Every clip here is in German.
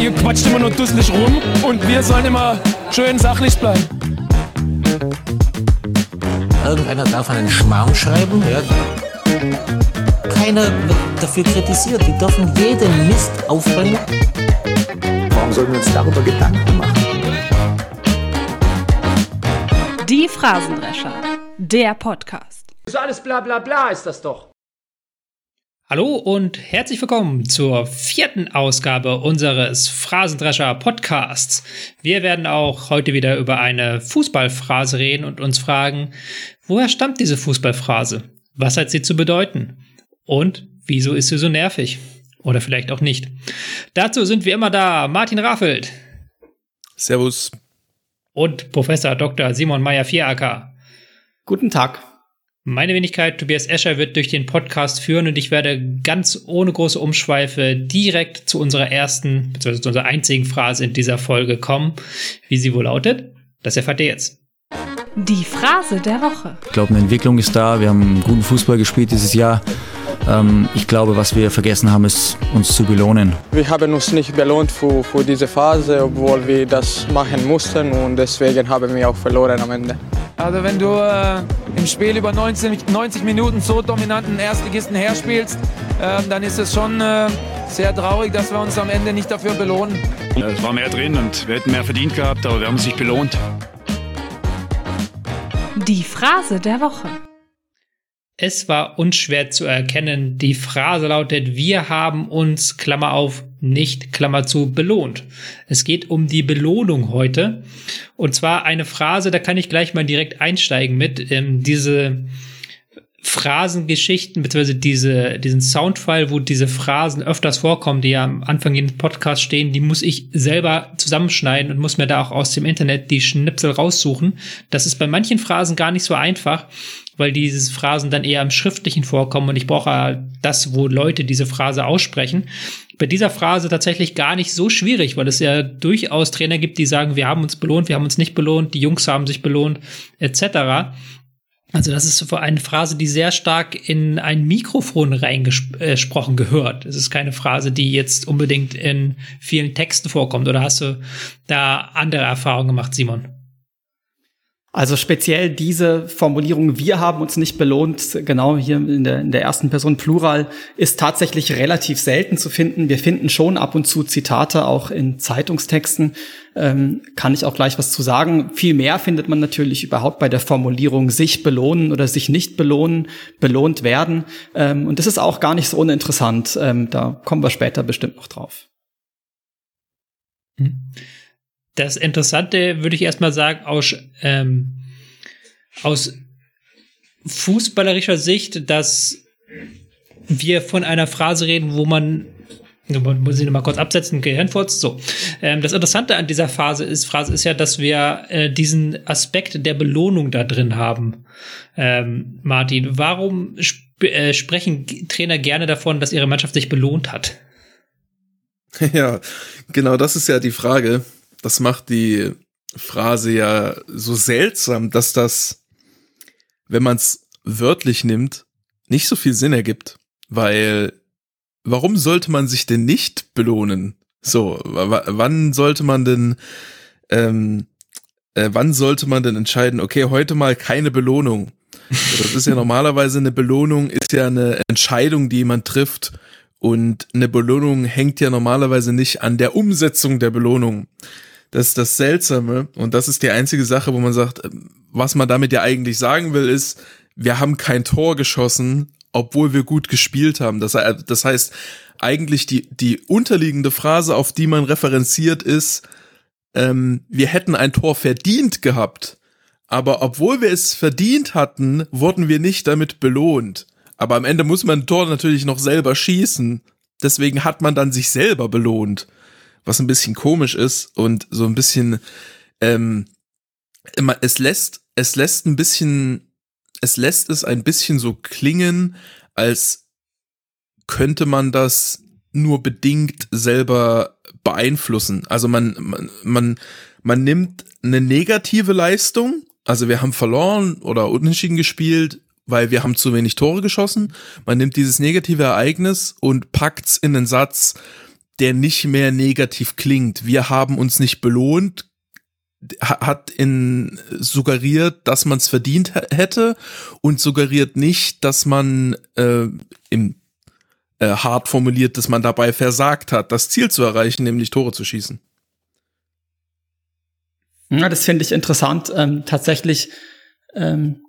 Ihr quatscht immer nur dusselig rum und wir sollen immer schön sachlich bleiben. Irgendeiner darf einen Schmarrn schreiben, ja. Keiner wird dafür kritisiert. Die dürfen jeden Mist aufbringen. Warum sollten wir uns darüber Gedanken machen? Die Phrasendrescher, der Podcast. So alles bla bla bla ist das doch. Hallo und herzlich willkommen zur vierten Ausgabe unseres Phrasendrescher Podcasts. Wir werden auch heute wieder über eine Fußballphrase reden und uns fragen, woher stammt diese Fußballphrase? Was hat sie zu bedeuten? Und wieso ist sie so nervig? Oder vielleicht auch nicht. Dazu sind wir immer da. Martin Raffelt. Servus. Und Professor Dr. Simon Meyer-Vieracker. Guten Tag. Meine Wenigkeit Tobias Escher wird durch den Podcast führen und ich werde ganz ohne große Umschweife direkt zu unserer ersten, beziehungsweise zu unserer einzigen Phrase in dieser Folge kommen. Wie sie wohl lautet, das erfahrt ihr jetzt. Die Phrase der Woche. Ich glaube, eine Entwicklung ist da. Wir haben guten Fußball gespielt dieses Jahr. Ähm, ich glaube, was wir vergessen haben, ist, uns zu belohnen. Wir haben uns nicht belohnt für, für diese Phase, obwohl wir das machen mussten und deswegen haben wir auch verloren am Ende. Also wenn du äh, im Spiel über 90, 90 Minuten so dominanten Erstligisten herspielst, äh, dann ist es schon äh, sehr traurig, dass wir uns am Ende nicht dafür belohnen. Es war mehr drin und wir hätten mehr verdient gehabt, aber wir haben uns nicht belohnt. Die Phrase der Woche. Es war unschwer zu erkennen. Die Phrase lautet, wir haben uns, Klammer auf, nicht, Klammer zu, belohnt. Es geht um die Belohnung heute. Und zwar eine Phrase, da kann ich gleich mal direkt einsteigen mit. Ähm, diese Phrasengeschichten, beziehungsweise diese, diesen Soundfile, wo diese Phrasen öfters vorkommen, die ja am Anfang jedes Podcasts stehen, die muss ich selber zusammenschneiden und muss mir da auch aus dem Internet die Schnipsel raussuchen. Das ist bei manchen Phrasen gar nicht so einfach weil diese Phrasen dann eher im Schriftlichen vorkommen und ich brauche das, wo Leute diese Phrase aussprechen. Bei dieser Phrase tatsächlich gar nicht so schwierig, weil es ja durchaus Trainer gibt, die sagen, wir haben uns belohnt, wir haben uns nicht belohnt, die Jungs haben sich belohnt, etc. Also das ist eine Phrase, die sehr stark in ein Mikrofon reingesprochen gehört. Es ist keine Phrase, die jetzt unbedingt in vielen Texten vorkommt. Oder hast du da andere Erfahrungen gemacht, Simon? Also speziell diese Formulierung, wir haben uns nicht belohnt, genau hier in der, in der ersten Person Plural, ist tatsächlich relativ selten zu finden. Wir finden schon ab und zu Zitate auch in Zeitungstexten. Ähm, kann ich auch gleich was zu sagen. Viel mehr findet man natürlich überhaupt bei der Formulierung sich belohnen oder sich nicht belohnen, belohnt werden. Ähm, und das ist auch gar nicht so uninteressant. Ähm, da kommen wir später bestimmt noch drauf. Hm. Das Interessante würde ich erstmal sagen, aus, ähm, aus fußballerischer Sicht, dass wir von einer Phrase reden, wo man muss ich noch mal kurz absetzen, Gehirnfurz. So. Ähm, das Interessante an dieser Phase ist, Phrase ist ja, dass wir äh, diesen Aspekt der Belohnung da drin haben. Ähm, Martin, warum sp äh, sprechen Trainer gerne davon, dass ihre Mannschaft sich belohnt hat? Ja, genau, das ist ja die Frage das macht die Phrase ja so seltsam, dass das, wenn man es wörtlich nimmt, nicht so viel Sinn ergibt. Weil, warum sollte man sich denn nicht belohnen? So, wann sollte man denn, ähm, äh, wann sollte man denn entscheiden, okay, heute mal keine Belohnung? Das ist ja normalerweise eine Belohnung, ist ja eine Entscheidung, die jemand trifft. Und eine Belohnung hängt ja normalerweise nicht an der Umsetzung der Belohnung. Das ist das Seltsame und das ist die einzige Sache, wo man sagt, was man damit ja eigentlich sagen will, ist, wir haben kein Tor geschossen, obwohl wir gut gespielt haben. Das, das heißt, eigentlich die, die unterliegende Phrase, auf die man referenziert, ist, ähm, wir hätten ein Tor verdient gehabt. Aber obwohl wir es verdient hatten, wurden wir nicht damit belohnt. Aber am Ende muss man ein Tor natürlich noch selber schießen. Deswegen hat man dann sich selber belohnt was ein bisschen komisch ist und so ein bisschen, ähm, es lässt, es lässt ein bisschen, es lässt es ein bisschen so klingen, als könnte man das nur bedingt selber beeinflussen. Also man, man, man, man nimmt eine negative Leistung, also wir haben verloren oder unentschieden gespielt weil wir haben zu wenig Tore geschossen. Man nimmt dieses negative Ereignis und packt's in einen Satz, der nicht mehr negativ klingt. Wir haben uns nicht belohnt, hat in suggeriert, dass man es verdient hätte und suggeriert nicht, dass man äh, im äh, hart formuliert, dass man dabei versagt hat, das Ziel zu erreichen, nämlich Tore zu schießen. Ja, das finde ich interessant. Ähm, tatsächlich ähm,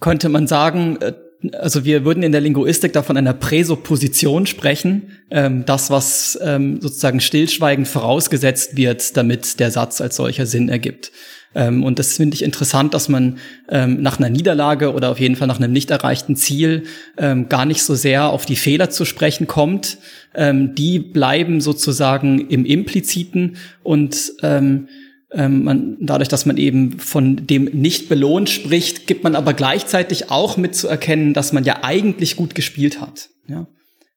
könnte man sagen, äh, also wir würden in der Linguistik da von einer Präsupposition sprechen, ähm, das, was ähm, sozusagen stillschweigend vorausgesetzt wird, damit der Satz als solcher Sinn ergibt. Ähm, und das finde ich interessant, dass man ähm, nach einer Niederlage oder auf jeden Fall nach einem nicht erreichten Ziel ähm, gar nicht so sehr auf die Fehler zu sprechen kommt. Ähm, die bleiben sozusagen im Impliziten und ähm, ähm, man, dadurch, dass man eben von dem nicht belohnt spricht, gibt man aber gleichzeitig auch mit zu erkennen, dass man ja eigentlich gut gespielt hat. Ja?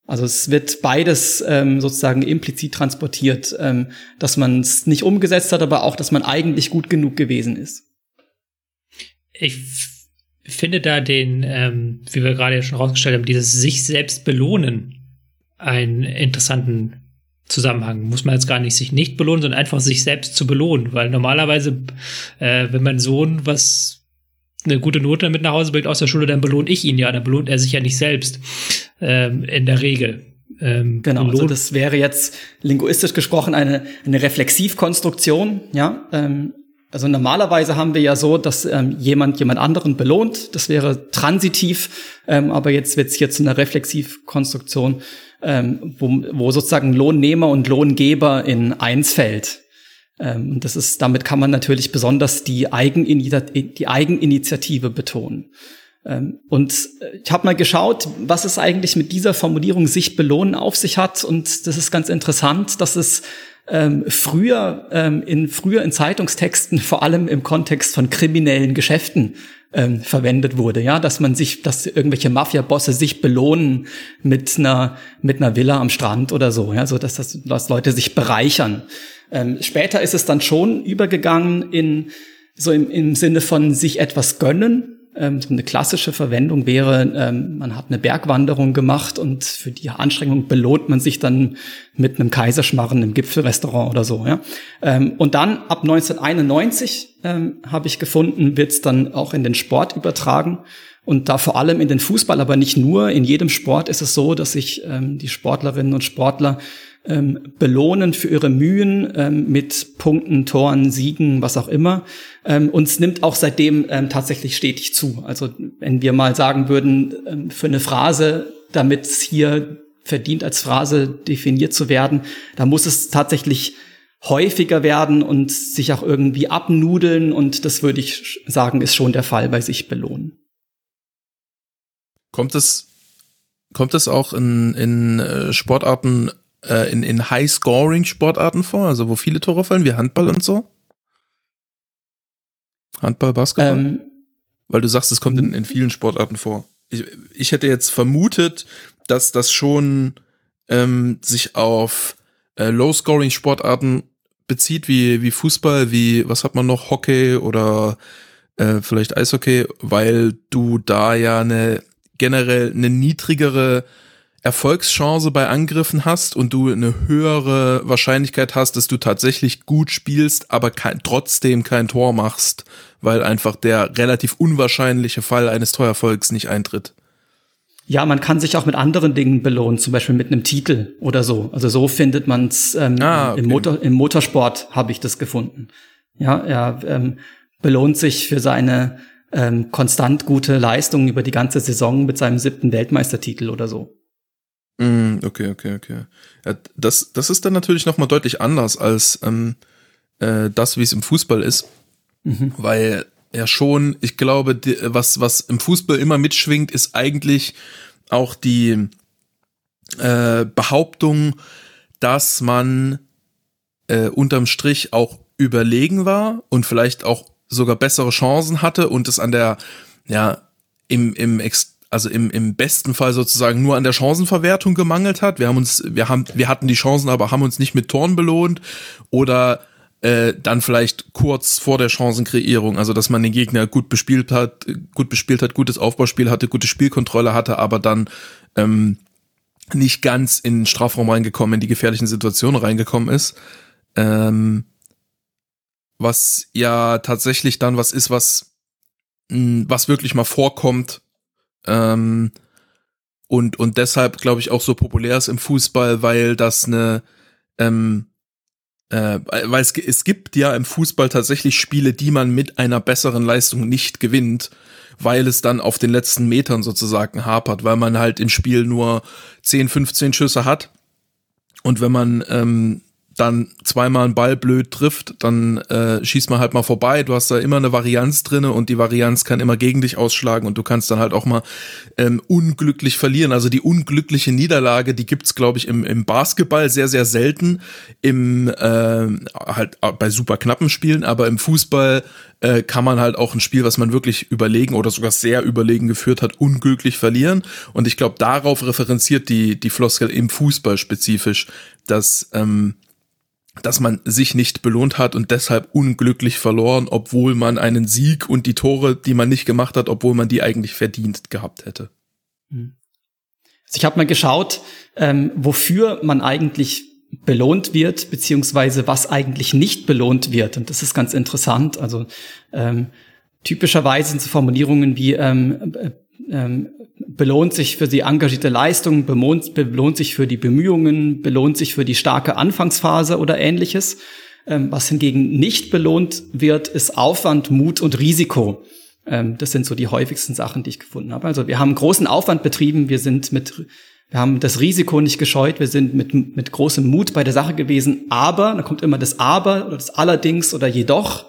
Also es wird beides ähm, sozusagen implizit transportiert, ähm, dass man es nicht umgesetzt hat, aber auch, dass man eigentlich gut genug gewesen ist. Ich finde da den, ähm, wie wir gerade ja schon rausgestellt haben, dieses sich selbst belohnen einen interessanten Zusammenhang. Muss man jetzt gar nicht sich nicht belohnen, sondern einfach sich selbst zu belohnen. Weil normalerweise, äh, wenn mein Sohn was eine gute Note mit nach Hause bringt aus der Schule, dann belohnt ich ihn ja, dann belohnt er sich ja nicht selbst. Ähm, in der Regel. Ähm, genau, also das wäre jetzt linguistisch gesprochen eine, eine Reflexivkonstruktion, ja. Ähm, also normalerweise haben wir ja so, dass ähm, jemand jemand anderen belohnt. Das wäre transitiv, ähm, aber jetzt wird es hier zu einer Reflexivkonstruktion ähm, wo, wo sozusagen Lohnnehmer und Lohngeber in eins fällt. Ähm, das ist, damit kann man natürlich besonders die, Eigeninitiative, die Eigeninitiative betonen. Ähm, und äh, ich habe mal geschaut, was es eigentlich mit dieser Formulierung sich belohnen auf sich hat. Und das ist ganz interessant, dass es ähm, früher ähm, in früher in Zeitungstexten vor allem im Kontext von kriminellen Geschäften ähm, verwendet wurde, ja, dass man sich, dass irgendwelche Mafia-Bosse sich belohnen mit einer mit einer Villa am Strand oder so, ja, so dass das dass Leute sich bereichern. Ähm, später ist es dann schon übergegangen in so im, im Sinne von sich etwas gönnen, ähm, eine klassische Verwendung wäre, ähm, man hat eine Bergwanderung gemacht und für die Anstrengung belohnt man sich dann mit einem Kaiserschmarren im Gipfelrestaurant oder so. Ja? Ähm, und dann ab 1991 ähm, habe ich gefunden, wird es dann auch in den Sport übertragen. Und da vor allem in den Fußball, aber nicht nur. In jedem Sport ist es so, dass sich ähm, die Sportlerinnen und Sportler ähm, belohnen für ihre Mühen ähm, mit Punkten, Toren, Siegen, was auch immer. Ähm, und es nimmt auch seitdem ähm, tatsächlich stetig zu. Also wenn wir mal sagen würden, ähm, für eine Phrase, damit es hier verdient als Phrase definiert zu werden, da muss es tatsächlich häufiger werden und sich auch irgendwie abnudeln. Und das würde ich sagen, ist schon der Fall bei sich belohnen. Kommt es, kommt es auch in, in äh, Sportarten äh, in, in High-Scoring-Sportarten vor, also wo viele Tore fallen, wie Handball und so? Handball, Basketball? Ähm, Weil du sagst, es kommt in, in vielen Sportarten vor. Ich, ich hätte jetzt vermutet, dass das schon ähm, sich auf äh, Low-Scoring-Sportarten bezieht, wie, wie Fußball, wie, was hat man noch, Hockey oder äh, vielleicht Eishockey, weil du da ja eine generell eine niedrigere Erfolgschance bei Angriffen hast und du eine höhere Wahrscheinlichkeit hast, dass du tatsächlich gut spielst, aber kein, trotzdem kein Tor machst, weil einfach der relativ unwahrscheinliche Fall eines Torerfolgs nicht eintritt. Ja, man kann sich auch mit anderen Dingen belohnen, zum Beispiel mit einem Titel oder so. Also so findet man es ähm, ah, okay. im, Motor, im Motorsport habe ich das gefunden. Ja, er ähm, belohnt sich für seine ähm, konstant gute Leistung über die ganze Saison mit seinem siebten Weltmeistertitel oder so. Mm, okay, okay, okay. Ja, das, das ist dann natürlich nochmal deutlich anders als ähm, äh, das, wie es im Fußball ist. Mhm. Weil ja schon, ich glaube, die, was, was im Fußball immer mitschwingt, ist eigentlich auch die äh, Behauptung, dass man äh, unterm Strich auch überlegen war und vielleicht auch sogar bessere Chancen hatte und es an der, ja, im, im Ex also im, im besten Fall sozusagen nur an der Chancenverwertung gemangelt hat. Wir haben uns, wir haben, wir hatten die Chancen, aber haben uns nicht mit Toren belohnt oder äh, dann vielleicht kurz vor der Chancenkreierung, also dass man den Gegner gut bespielt hat, gut bespielt hat, gutes Aufbauspiel hatte, gute Spielkontrolle hatte, aber dann ähm, nicht ganz in den Strafraum reingekommen, in die gefährlichen Situationen reingekommen ist. Ähm, was ja tatsächlich dann was ist, was, mh, was wirklich mal vorkommt. Ähm, und, und deshalb, glaube ich, auch so populär ist im Fußball, weil das eine, ähm, äh, weil es, es gibt ja im Fußball tatsächlich Spiele, die man mit einer besseren Leistung nicht gewinnt, weil es dann auf den letzten Metern sozusagen hapert, weil man halt im Spiel nur 10, 15 Schüsse hat. Und wenn man ähm, dann zweimal einen Ball blöd trifft, dann äh, schießt man halt mal vorbei. Du hast da immer eine Varianz drinne und die Varianz kann immer gegen dich ausschlagen und du kannst dann halt auch mal ähm, unglücklich verlieren. Also die unglückliche Niederlage, die gibt's glaube ich im, im Basketball sehr sehr selten, im äh, halt bei super knappen Spielen, aber im Fußball äh, kann man halt auch ein Spiel, was man wirklich überlegen oder sogar sehr überlegen geführt hat, unglücklich verlieren. Und ich glaube, darauf referenziert die die Floskel im Fußball spezifisch, dass ähm, dass man sich nicht belohnt hat und deshalb unglücklich verloren, obwohl man einen Sieg und die Tore, die man nicht gemacht hat, obwohl man die eigentlich verdient gehabt hätte. Also ich habe mal geschaut, ähm, wofür man eigentlich belohnt wird, beziehungsweise was eigentlich nicht belohnt wird. Und das ist ganz interessant. Also ähm, typischerweise sind so Formulierungen wie ähm, äh, ähm, belohnt sich für die engagierte Leistung, belohnt, belohnt sich für die Bemühungen, belohnt sich für die starke Anfangsphase oder ähnliches. Ähm, was hingegen nicht belohnt wird, ist Aufwand, Mut und Risiko. Ähm, das sind so die häufigsten Sachen, die ich gefunden habe. Also wir haben großen Aufwand betrieben, wir sind mit, wir haben das Risiko nicht gescheut, wir sind mit, mit großem Mut bei der Sache gewesen, aber, da kommt immer das Aber oder das Allerdings oder jedoch,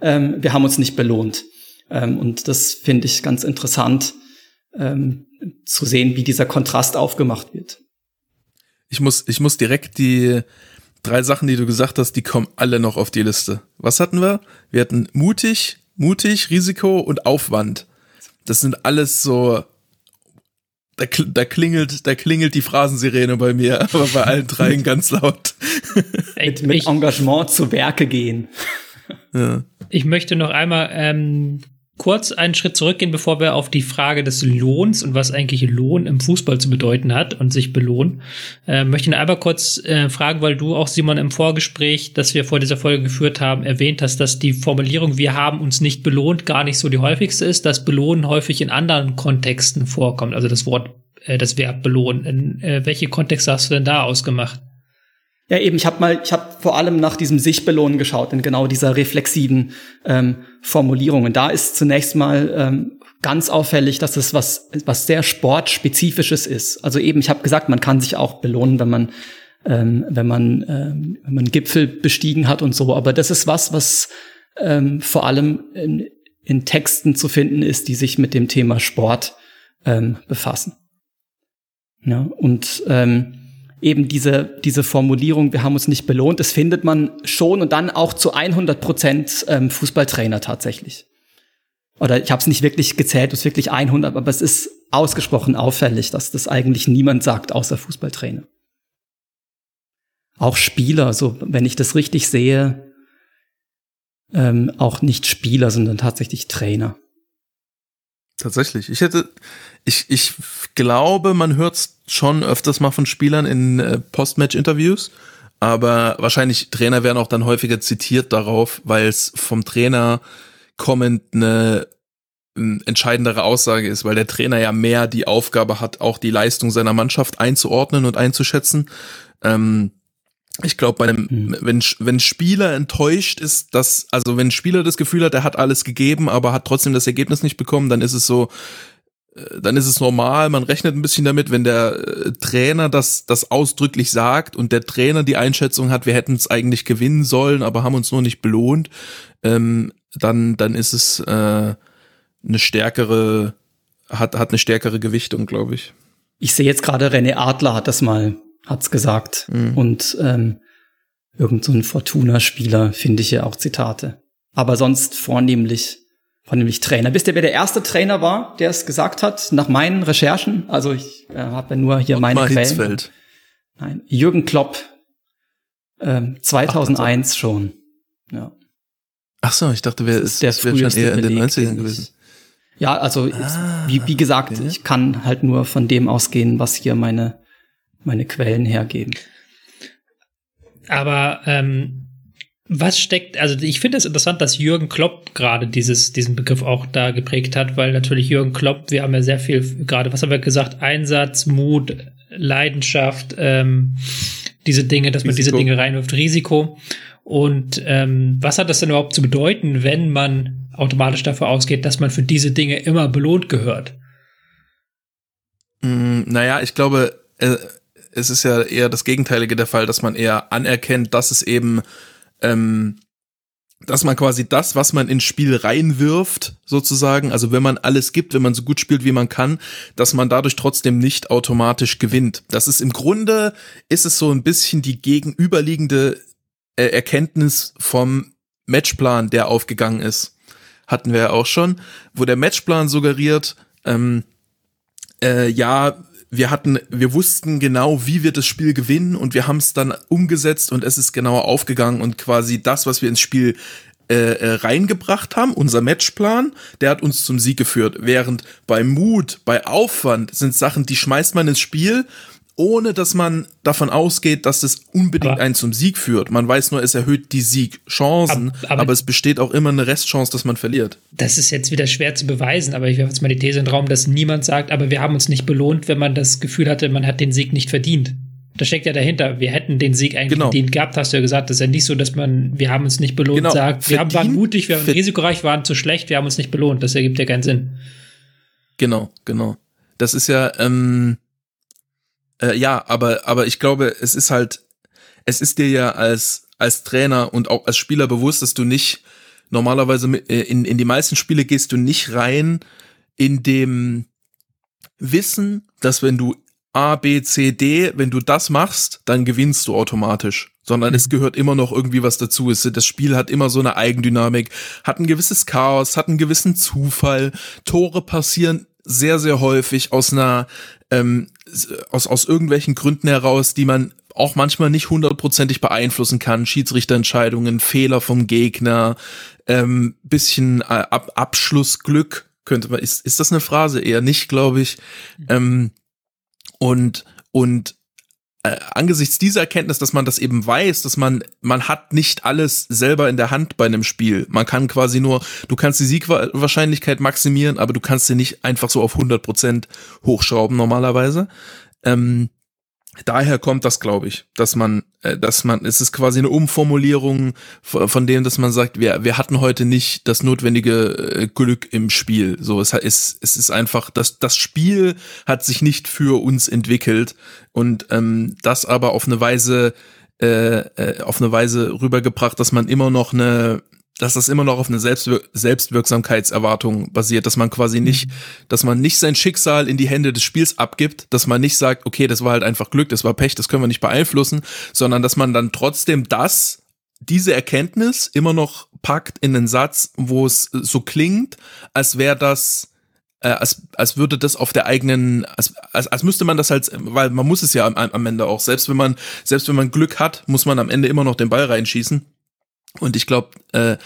ähm, wir haben uns nicht belohnt. Und das finde ich ganz interessant, ähm, zu sehen, wie dieser Kontrast aufgemacht wird. Ich muss, ich muss direkt die drei Sachen, die du gesagt hast, die kommen alle noch auf die Liste. Was hatten wir? Wir hatten mutig, mutig, Risiko und Aufwand. Das sind alles so, da, da klingelt, da klingelt die Phrasensirene bei mir, aber bei allen dreien ganz laut. mit, mit Engagement zu Werke gehen. Ja. Ich möchte noch einmal ähm, kurz einen Schritt zurückgehen, bevor wir auf die Frage des Lohns und was eigentlich Lohn im Fußball zu bedeuten hat und sich belohnen. Äh, möchte ich einmal kurz äh, fragen, weil du auch, Simon, im Vorgespräch, das wir vor dieser Folge geführt haben, erwähnt hast, dass die Formulierung, wir haben uns nicht belohnt, gar nicht so die häufigste ist, dass belohnen häufig in anderen Kontexten vorkommt. Also das Wort, äh, das Verb belohnen. In äh, welche Kontexte hast du denn da ausgemacht? Ja, eben, ich habe mal, ich habe vor allem nach diesem sich belohnen geschaut, in genau dieser reflexiven ähm, Formulierung. Und da ist zunächst mal ähm, ganz auffällig, dass es was, was sehr sportspezifisches ist. Also eben, ich habe gesagt, man kann sich auch belohnen, wenn man ähm, wenn man ähm, wenn man Gipfel bestiegen hat und so. Aber das ist was, was ähm, vor allem in, in Texten zu finden ist, die sich mit dem Thema Sport ähm, befassen. Ja, und ähm, eben diese, diese Formulierung, wir haben uns nicht belohnt, das findet man schon und dann auch zu 100 Prozent ähm, Fußballtrainer tatsächlich. Oder ich habe es nicht wirklich gezählt, es ist wirklich 100, aber es ist ausgesprochen auffällig, dass das eigentlich niemand sagt, außer Fußballtrainer. Auch Spieler, so wenn ich das richtig sehe, ähm, auch nicht Spieler, sondern tatsächlich Trainer. Tatsächlich. Ich hätte, ich, ich glaube, man hört schon öfters mal von Spielern in äh, Postmatch-Interviews, aber wahrscheinlich Trainer werden auch dann häufiger zitiert darauf, weil es vom Trainer kommend eine, entscheidendere Aussage ist, weil der Trainer ja mehr die Aufgabe hat, auch die Leistung seiner Mannschaft einzuordnen und einzuschätzen. Ähm, ich glaube, bei einem, mhm. wenn, wenn Spieler enttäuscht ist, dass, also wenn Spieler das Gefühl hat, er hat alles gegeben, aber hat trotzdem das Ergebnis nicht bekommen, dann ist es so, dann ist es normal, man rechnet ein bisschen damit, wenn der äh, Trainer das, das ausdrücklich sagt und der Trainer die Einschätzung hat, wir hätten es eigentlich gewinnen sollen, aber haben uns nur nicht belohnt, ähm, dann, dann ist es äh, eine stärkere, hat, hat eine stärkere Gewichtung, glaube ich. Ich sehe jetzt gerade, René Adler hat das mal hat's gesagt. Mhm. Und ähm, irgend so ein Fortuna-Spieler finde ich ja auch Zitate. Aber sonst vornehmlich, vornehmlich Trainer. Wisst ihr, wer der erste Trainer war, der es gesagt hat, nach meinen Recherchen? Also ich äh, habe ja nur hier meine Quellen. Hitzfeld. Nein, Jürgen Klopp, ähm, 2001 Ach, also. schon. Ja. Ach so, ich dachte, wir ist, der schon früheste eher in den Beleg, 90ern den ich- gewesen. Ja, also Ah, wie, wie gesagt, ich kann halt nur von dem ausgehen, was hier meine, meine Quellen hergeben. Aber ähm, was steckt, also ich finde es interessant, dass Jürgen Klopp gerade dieses, diesen Begriff auch da geprägt hat, weil natürlich Jürgen Klopp, wir haben ja sehr viel, gerade, was haben wir gesagt, Einsatz, Mut, Leidenschaft, ähm, diese Dinge, dass man diese. Dinge reinwirft, Risiko. Und ähm, was hat das denn überhaupt zu bedeuten, wenn man automatisch dafür ausgeht, dass man für diese Dinge immer belohnt gehört? Mm, naja, ich glaube, äh, es ist ja eher das Gegenteilige der Fall, dass man eher anerkennt, dass es eben, ähm, dass man quasi das, was man ins Spiel reinwirft, sozusagen, also wenn man alles gibt, wenn man so gut spielt, wie man kann, dass man dadurch trotzdem nicht automatisch gewinnt. Das ist im Grunde, ist es so ein bisschen die gegenüberliegende äh, Erkenntnis vom Matchplan, der aufgegangen ist. Hatten wir ja auch schon, wo der Matchplan suggeriert, ähm, äh, ja, wir hatten, wir wussten genau, wie wir das Spiel gewinnen und wir haben es dann umgesetzt und es ist genauer aufgegangen und quasi das, was wir ins Spiel äh, äh, reingebracht haben, unser Matchplan, der hat uns zum Sieg geführt. Während bei Mut, bei Aufwand sind Sachen, die schmeißt man ins Spiel, ohne dass man davon ausgeht, dass das unbedingt Aber- einen zum Sieg führt. Man weiß nur, es erhöht die Siegchancen, Aber- aber- aber es besteht auch immer eine Restchance, dass man verliert. Das ist jetzt wieder schwer zu beweisen, aber ich werfe jetzt mal die These in den Raum, dass niemand sagt, aber wir haben uns nicht belohnt, wenn man das Gefühl hatte, man hat den Sieg nicht verdient. Das steckt ja dahinter. Wir hätten den Sieg eigentlich Genau. verdient gehabt, hast du ja gesagt. Das ist ja nicht so, dass man, wir haben uns nicht belohnt, Genau. sagt, wir haben, waren mutig, wir waren verd- risikoreich, waren zu schlecht, wir haben uns nicht belohnt. Das ergibt ja keinen Sinn. Genau, genau. Das ist ja, ähm, äh, ja, aber, aber ich glaube, es ist halt, es ist dir ja als, als Trainer und auch als Spieler bewusst, dass du nicht normalerweise äh, in, in die meisten Spiele gehst du nicht rein in dem Wissen, dass wenn du A, B, C, D, wenn du das machst, dann gewinnst du automatisch. Sondern es gehört immer noch irgendwie was dazu. Das Spiel hat immer so eine Eigendynamik, hat ein gewisses Chaos, hat einen gewissen Zufall. Tore passieren sehr, sehr häufig aus einer, ähm, aus, aus irgendwelchen Gründen heraus, die man auch manchmal nicht hundertprozentig beeinflussen kann. Schiedsrichterentscheidungen, Fehler vom Gegner, ähm, bisschen äh, Ab Abschlussglück könnte man, ist, ist das eine Phrase? Eher nicht, glaube ich. Ähm, und, und äh, angesichts dieser Erkenntnis, dass man das eben weiß, dass man, man hat nicht alles selber in der Hand bei einem Spiel. Man kann quasi nur, du kannst die Siegwahrscheinlichkeit maximieren, aber du kannst sie nicht einfach so auf 100 Prozent hochschrauben normalerweise. Ähm, daher kommt das, glaube ich, dass man, äh, dass man, es ist quasi eine Umformulierung von, dem, dass man sagt, wir, wir hatten heute nicht das notwendige äh, Glück im Spiel. So, es ist, es ist einfach, das, das Spiel hat sich nicht für uns entwickelt und ähm, das aber auf eine Weise, äh, äh, auf eine Weise rübergebracht, dass man immer noch eine dass das immer noch auf eine Selbstwir Selbstwirksamkeitserwartung basiert, dass man quasi nicht, dass man nicht sein Schicksal in die Hände des Spiels abgibt, dass man nicht sagt, okay, das war halt einfach Glück, das war Pech, das können wir nicht beeinflussen, sondern dass man dann trotzdem das, diese Erkenntnis immer noch packt in einen Satz, wo es so klingt, als wäre das, äh, als, als würde das auf der eigenen, als, als, als müsste man das halt, weil man muss es ja am, am Ende auch, selbst wenn man, selbst wenn man Glück hat, muss man am Ende immer noch den Ball reinschießen. Und ich glaube, äh,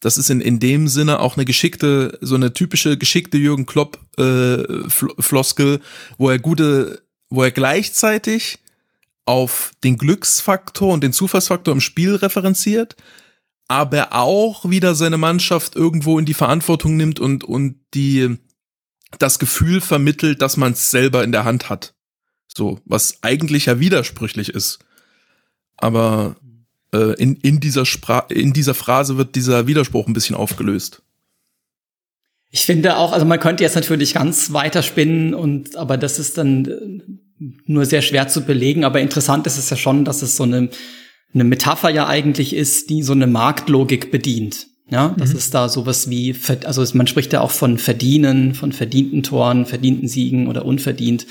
das ist in, in dem Sinne auch eine geschickte, so eine typische geschickte Jürgen Klopp äh, Fl Floskel, wo er gute, wo er gleichzeitig auf den Glücksfaktor und den Zufallsfaktor im Spiel referenziert, aber auch wieder seine Mannschaft irgendwo in die Verantwortung nimmt und, und die das Gefühl vermittelt, dass man es selber in der Hand hat. So, was eigentlich ja widersprüchlich ist. Aber äh, in, in, dieser Spra in dieser Phrase wird dieser Widerspruch ein bisschen aufgelöst. Ich finde auch, also man könnte jetzt natürlich ganz weiter spinnen und, aber das ist dann äh, nur sehr schwer zu belegen. Aber interessant ist es ja schon, dass es so eine, eine Metapher ja eigentlich ist, die so eine Marktlogik bedient. Ja, das Mhm. ist da sowas wie, also man spricht ja auch von Verdienen, von verdienten Toren, verdienten Siegen oder unverdient.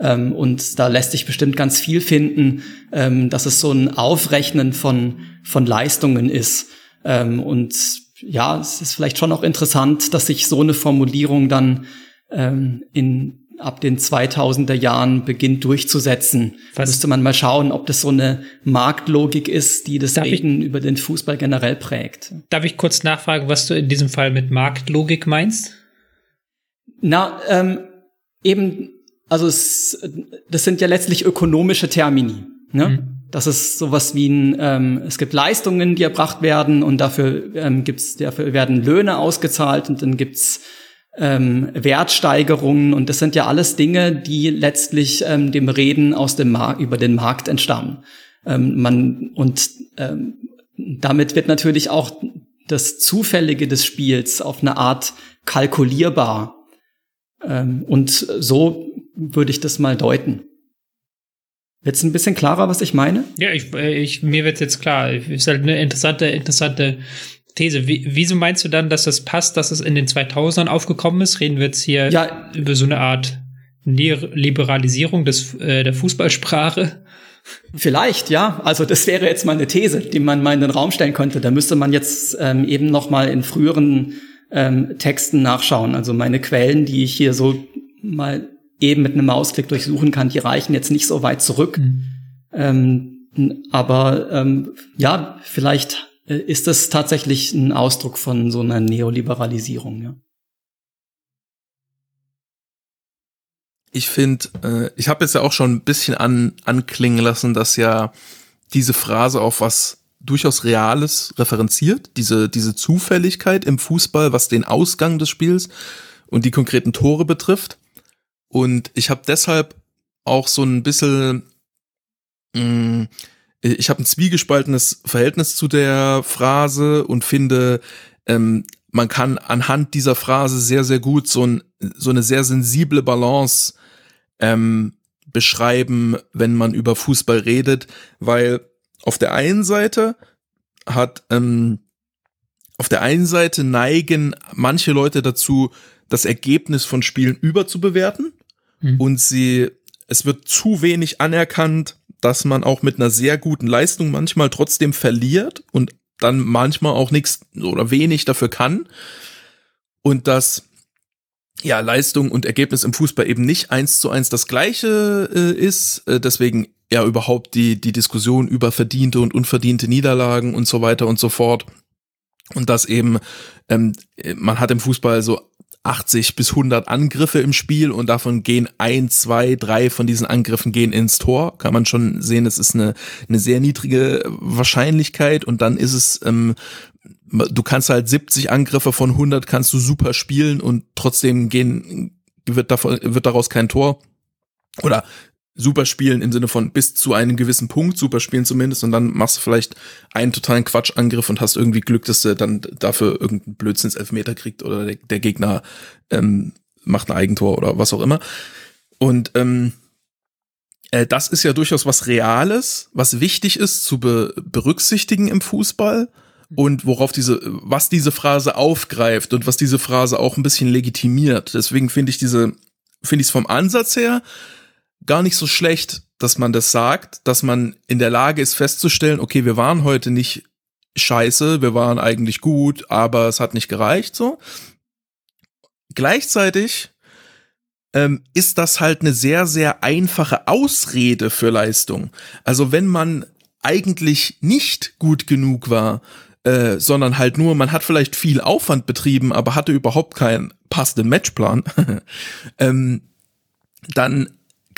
Ähm, und da lässt sich bestimmt ganz viel finden, ähm, dass es so ein Aufrechnen von, von Leistungen ist. Ähm, und ja, es ist vielleicht schon auch interessant, dass sich so eine Formulierung dann ähm, in ab den 2000er Jahren beginnt durchzusetzen. Was? Müsste man mal schauen, ob das so eine Marktlogik ist, die das Reden über den Fußball generell prägt. Darf ich kurz nachfragen, was du in diesem Fall mit Marktlogik meinst? Na, ähm, eben, also es, das sind ja letztlich ökonomische Termini. Ne? Mhm. Das ist sowas wie ein, ähm, es gibt Leistungen, die erbracht werden und dafür ähm, gibt's, dafür werden Löhne ausgezahlt und dann gibt's ähm, Wertsteigerungen und das sind ja alles Dinge, die letztlich ähm, dem Reden aus dem Markt über den Markt entstammen. Ähm, man und ähm, damit wird natürlich auch das Zufällige des Spiels auf eine Art kalkulierbar. Ähm, und so würde ich das mal deuten. Wird's ein bisschen klarer, was ich meine? Ja, ich, äh, ich, mir wird's jetzt klar. Ist halt eine interessante, interessante These. Wie, wieso meinst du dann, dass das passt, dass es in den 2000ern aufgekommen ist? Reden wir jetzt hier ja. über so eine Art Liberalisierung des, äh, der Fußballsprache? Vielleicht, ja. Also das wäre jetzt mal eine These, die man mal in den Raum stellen könnte. Da müsste man jetzt ähm, eben noch mal in früheren ähm, Texten nachschauen. Also meine Quellen, die ich hier so mal eben mit einem Mausklick durchsuchen kann, die reichen jetzt nicht so weit zurück. Mhm. Ähm, aber ähm, ja, vielleicht äh, ist das tatsächlich ein Ausdruck von so einer Neoliberalisierung, ja. Ich finde, äh, ich habe jetzt ja auch schon ein bisschen an, anklingen lassen, dass ja diese Phrase auf was durchaus Reales referenziert, diese, diese Zufälligkeit im Fußball, was den Ausgang des Spiels und die konkreten Tore betrifft. Und ich habe deshalb auch so ein bisschen, mh, mm, ich habe ein zwiegespaltenes Verhältnis zu der Phrase und finde, ähm, man kann anhand dieser Phrase sehr, sehr gut so, ein, so eine sehr sensible Balance ähm, beschreiben, wenn man über Fußball redet, weil auf der einen Seite hat, ähm, auf der einen Seite neigen manche Leute dazu, das Ergebnis von Spielen überzubewerten mhm. und sie, es wird zu wenig anerkannt, dass man auch mit einer sehr guten Leistung manchmal trotzdem verliert und dann manchmal auch nichts oder wenig dafür kann und dass ja Leistung und Ergebnis im Fußball eben nicht eins zu eins das gleiche äh, ist, äh, deswegen ja überhaupt die die Diskussion über verdiente und unverdiente Niederlagen und so weiter und so fort und dass eben ähm, man hat im Fußball so 80 bis 100 Angriffe im Spiel und davon gehen ein, zwei, drei von diesen Angriffen gehen ins Tor. Kann man schon sehen, es ist eine, eine sehr niedrige Wahrscheinlichkeit und dann ist es, ähm, du kannst halt 70 Angriffe von 100 kannst du super spielen und trotzdem gehen, wird, davon, wird daraus kein Tor. Oder super spielen im Sinne von bis zu einem gewissen Punkt super spielen zumindest und dann machst du vielleicht einen totalen Quatschangriff und hast irgendwie Glück, dass du dann dafür irgendeinen Blödsinns Elfmeter kriegt oder der, der Gegner ähm, macht ein Eigentor oder was auch immer. Und ähm, äh, das ist ja durchaus was Reales, was wichtig ist zu be berücksichtigen im Fußball und worauf diese, was diese Phrase aufgreift und was diese Phrase auch ein bisschen legitimiert. Deswegen finde ich diese, finde ich es vom Ansatz her gar nicht so schlecht, dass man das sagt, dass man in der Lage ist festzustellen, okay, wir waren heute nicht scheiße, wir waren eigentlich gut, aber es hat nicht gereicht, so. Gleichzeitig ähm, ist das halt eine sehr, sehr einfache Ausrede für Leistung. Also wenn man eigentlich nicht gut genug war, äh, sondern halt nur, man hat vielleicht viel Aufwand betrieben, aber hatte überhaupt keinen passenden Matchplan, ähm, dann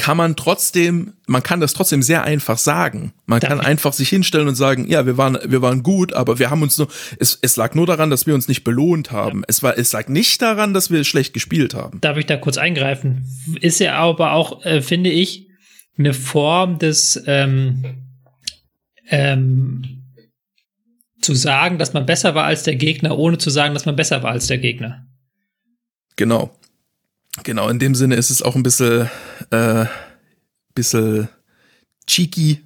kann man trotzdem, man kann das trotzdem sehr einfach sagen. Man Darf kann einfach sich hinstellen und sagen, ja, wir waren, wir waren gut, aber wir haben uns nur, es, es lag nur daran, dass wir uns nicht belohnt haben. Ja. Es war, es lag nicht daran, dass wir schlecht gespielt haben. Darf ich da kurz eingreifen? Ist ja aber auch, äh, finde ich, eine Form des, ähm, ähm, zu sagen, dass man besser war als der Gegner, ohne zu sagen, dass man besser war als der Gegner. Genau. Genau, in dem Sinne ist es auch ein bisschen, äh, bisschen cheeky.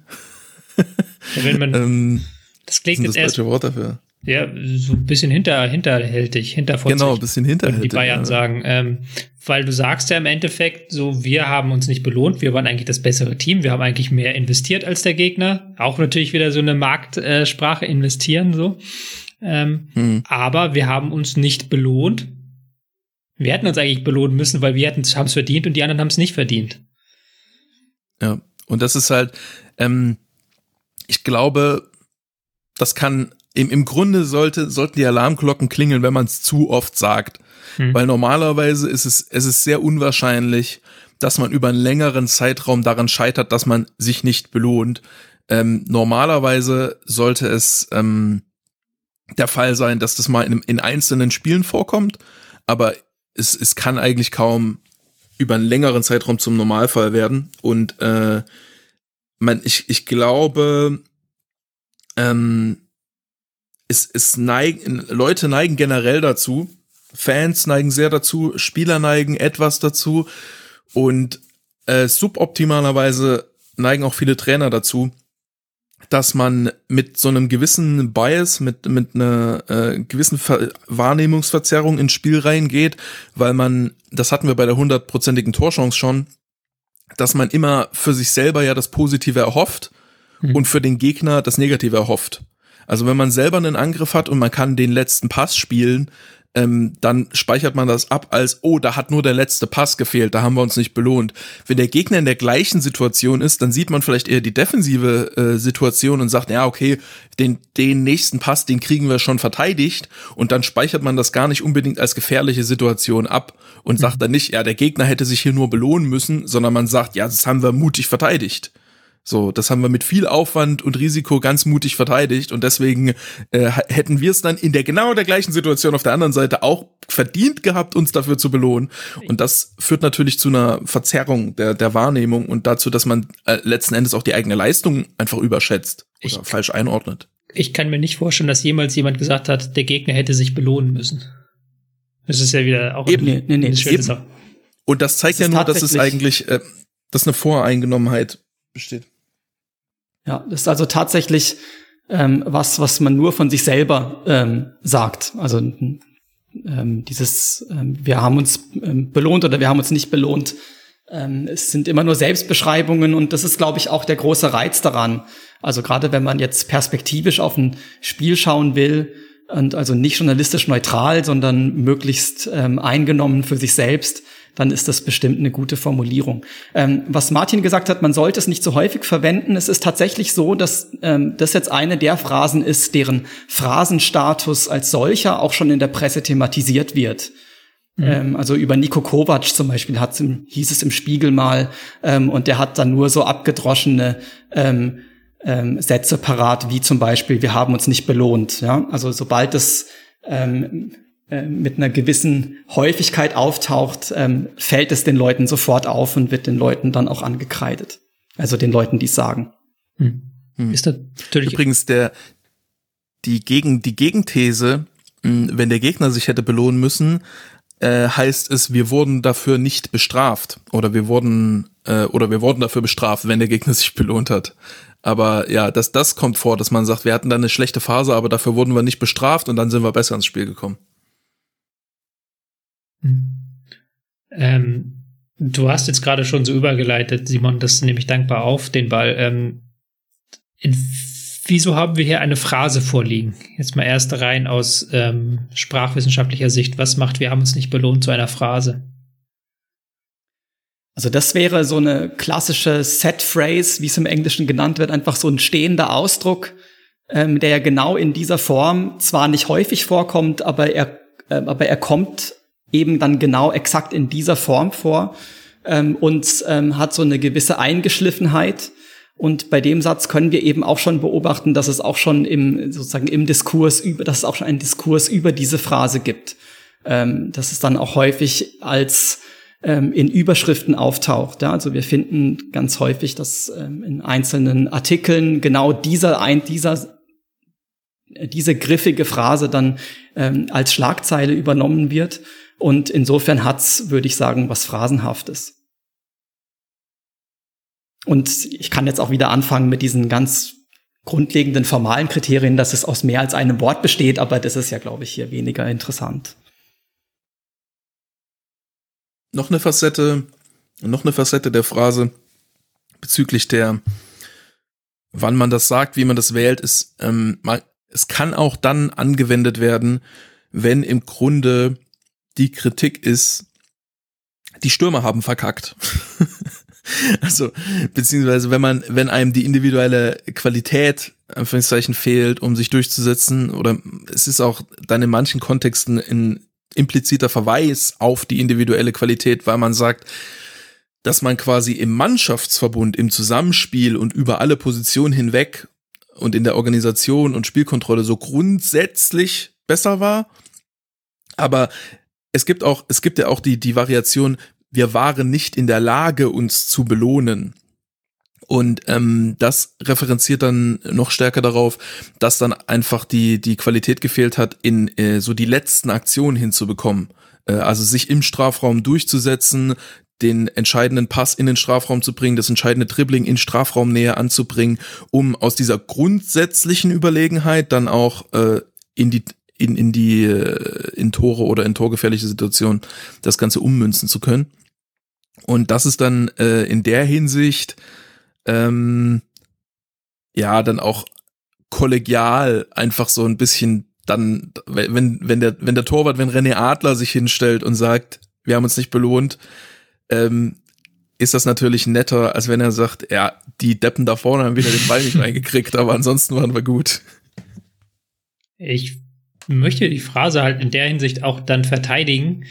Wenn man, ähm, das klingt jetzt das erst, Wort dafür. Ja, so ein bisschen hinter, hinterhältig, hinterfotzig. Genau, ein bisschen hinterhältig. Die Bayern ja. sagen, ähm, weil du sagst ja im Endeffekt, so, wir haben uns nicht belohnt, wir waren eigentlich das bessere Team, wir haben eigentlich mehr investiert als der Gegner. Auch natürlich wieder so eine Marktsprache investieren, so. Ähm, hm. Aber wir haben uns nicht belohnt Wir hätten uns eigentlich belohnen müssen, weil wir haben es verdient und die anderen haben es nicht verdient. Ja, und das ist halt, ähm, ich glaube, das kann im, im Grunde sollte, sollten die Alarmglocken klingeln, wenn man es zu oft sagt. Hm. Weil normalerweise ist es, es ist sehr unwahrscheinlich, dass man über einen längeren Zeitraum daran scheitert, dass man sich nicht belohnt. Ähm, normalerweise sollte es ähm, der Fall sein, dass das mal in, in einzelnen Spielen vorkommt, aber es, es kann eigentlich kaum über einen längeren Zeitraum zum Normalfall werden. Und äh, man, ich, ich glaube, ähm, es, es neigen, Leute neigen generell dazu, Fans neigen sehr dazu, Spieler neigen etwas dazu und äh, suboptimalerweise neigen auch viele Trainer dazu, dass man mit so einem gewissen Bias, mit, mit einer äh, gewissen Ver Wahrnehmungsverzerrung ins Spiel reingeht, weil man, das hatten wir bei der hundertprozentigen Torchance schon, dass man immer für sich selber ja das Positive erhofft mhm. und für den Gegner das Negative erhofft. Also wenn man selber einen Angriff hat und man kann den letzten Pass spielen, ähm, dann speichert man das ab als, oh, da hat nur der letzte Pass gefehlt, da haben wir uns nicht belohnt. Wenn der Gegner in der gleichen Situation ist, dann sieht man vielleicht eher die defensive äh, Situation und sagt, ja, okay, den, den nächsten Pass, den kriegen wir schon verteidigt und dann speichert man das gar nicht unbedingt als gefährliche Situation ab und sagt dann nicht, ja, der Gegner hätte sich hier nur belohnen müssen, sondern man sagt, ja, das haben wir mutig verteidigt. So, das haben wir mit viel Aufwand und Risiko ganz mutig verteidigt und deswegen äh, hätten wir es dann in der genau der gleichen Situation auf der anderen Seite auch verdient gehabt, uns dafür zu belohnen. Und das führt natürlich zu einer Verzerrung der, der Wahrnehmung und dazu, dass man äh, letzten Endes auch die eigene Leistung einfach überschätzt oder ich, falsch einordnet. Ich kann mir nicht vorstellen, dass jemals jemand gesagt hat, der Gegner hätte sich belohnen müssen. Das ist ja wieder auch eben, nee, nee, nee, eben. Und das zeigt das ja nur, dass es eigentlich, äh, dass eine Voreingenommenheit besteht. Ja, das ist also tatsächlich ähm, was, was man nur von sich selber ähm, sagt. Also ähm, dieses, ähm, wir haben uns ähm, belohnt oder wir haben uns nicht belohnt. Ähm, es sind immer nur Selbstbeschreibungen und das ist, glaube ich, auch der große Reiz daran. Also gerade wenn man jetzt perspektivisch auf ein Spiel schauen will und also nicht journalistisch neutral, sondern möglichst ähm, eingenommen für sich selbst, dann ist das bestimmt eine gute Formulierung. Ähm, was Martin gesagt hat, man sollte es nicht so häufig verwenden. Es ist tatsächlich so, dass ähm, das jetzt eine der Phrasen ist, deren Phrasenstatus als solcher auch schon in der Presse thematisiert wird. Mhm. Ähm, also über Nico Kovac zum Beispiel hat hieß es im Spiegel mal, ähm, und der hat dann nur so abgedroschene ähm, Sätze parat, wie zum Beispiel, wir haben uns nicht belohnt. Ja? Also sobald es ähm, äh, mit einer gewissen Häufigkeit auftaucht, ähm, fällt es den Leuten sofort auf und wird den Leuten dann auch angekreidet. Also den Leuten, die es sagen. Hm. Hm. Ist natürlich übrigens der die gegen die Gegenthese, hm, wenn der Gegner sich hätte belohnen müssen, äh, heißt es, wir wurden dafür nicht bestraft oder wir wurden äh, oder wir wurden dafür bestraft, wenn der Gegner sich belohnt hat. Aber ja, das das kommt vor, dass man sagt, wir hatten da eine schlechte Phase, aber dafür wurden wir nicht bestraft und dann sind wir besser ins Spiel gekommen. Ähm, du hast jetzt gerade schon so übergeleitet, Simon, das nehme ich dankbar auf, den Ball. Ähm, wieso haben wir hier eine Phrase vorliegen? Jetzt mal erst rein aus ähm, sprachwissenschaftlicher Sicht. Was macht, wir haben uns nicht belohnt zu einer Phrase? Also das wäre so eine klassische Set-Phrase, wie es im Englischen genannt wird, einfach so ein stehender Ausdruck, ähm, der genau in dieser Form zwar nicht häufig vorkommt, aber er, äh, aber er kommt eben dann genau exakt in dieser Form vor ähm, und ähm, hat so eine gewisse Eingeschliffenheit. Und bei dem Satz können wir eben auch schon beobachten, dass es auch schon im sozusagen im Diskurs über, dass es auch schon einen Diskurs über diese Phrase gibt. Ähm, dass es dann auch häufig als ähm, in Überschriften auftaucht. Ja? Also wir finden ganz häufig, dass ähm, in einzelnen Artikeln genau dieser ein dieser diese griffige Phrase dann ähm, als Schlagzeile übernommen wird. Und insofern hat's, würde ich sagen, was Phrasenhaftes. Und ich kann jetzt auch wieder anfangen mit diesen ganz grundlegenden formalen Kriterien, dass es aus mehr als einem Wort besteht, aber das ist ja, glaube ich, hier weniger interessant. Noch eine Facette, noch eine Facette der Phrase bezüglich der, wann man das sagt, wie man das wählt, ist, ähm, man, es kann auch dann angewendet werden, wenn im Grunde die Kritik ist, die Stürmer haben verkackt. also, beziehungsweise wenn man, wenn einem die individuelle Qualität, Anführungszeichen, fehlt, um sich durchzusetzen, oder es ist auch dann in manchen Kontexten ein impliziter Verweis auf die individuelle Qualität, weil man sagt, dass man quasi im Mannschaftsverbund, im Zusammenspiel und über alle Positionen hinweg und in der Organisation und Spielkontrolle so grundsätzlich besser war. Aber es gibt auch, es gibt ja auch die, die Variation, wir waren nicht in der Lage, uns zu belohnen. Und ähm, das referenziert dann noch stärker darauf, dass dann einfach die, die Qualität gefehlt hat, in äh, so die letzten Aktionen hinzubekommen. Äh, also sich im Strafraum durchzusetzen, den entscheidenden Pass in den Strafraum zu bringen, das entscheidende Dribbling in Strafraumnähe anzubringen, um aus dieser grundsätzlichen Überlegenheit dann auch äh, in die in, in die in Tore oder in torgefährliche Situationen das Ganze ummünzen zu können. Und das ist dann äh, in der Hinsicht ähm, ja dann auch kollegial einfach so ein bisschen dann, wenn, wenn der, wenn der Torwart, wenn René Adler sich hinstellt und sagt, wir haben uns nicht belohnt, ähm, ist das natürlich netter, als wenn er sagt, ja, die Deppen da vorne haben wieder den Ball nicht reingekriegt, aber ansonsten waren wir gut. Ich möchte die Phrase halt in der Hinsicht auch dann verteidigen,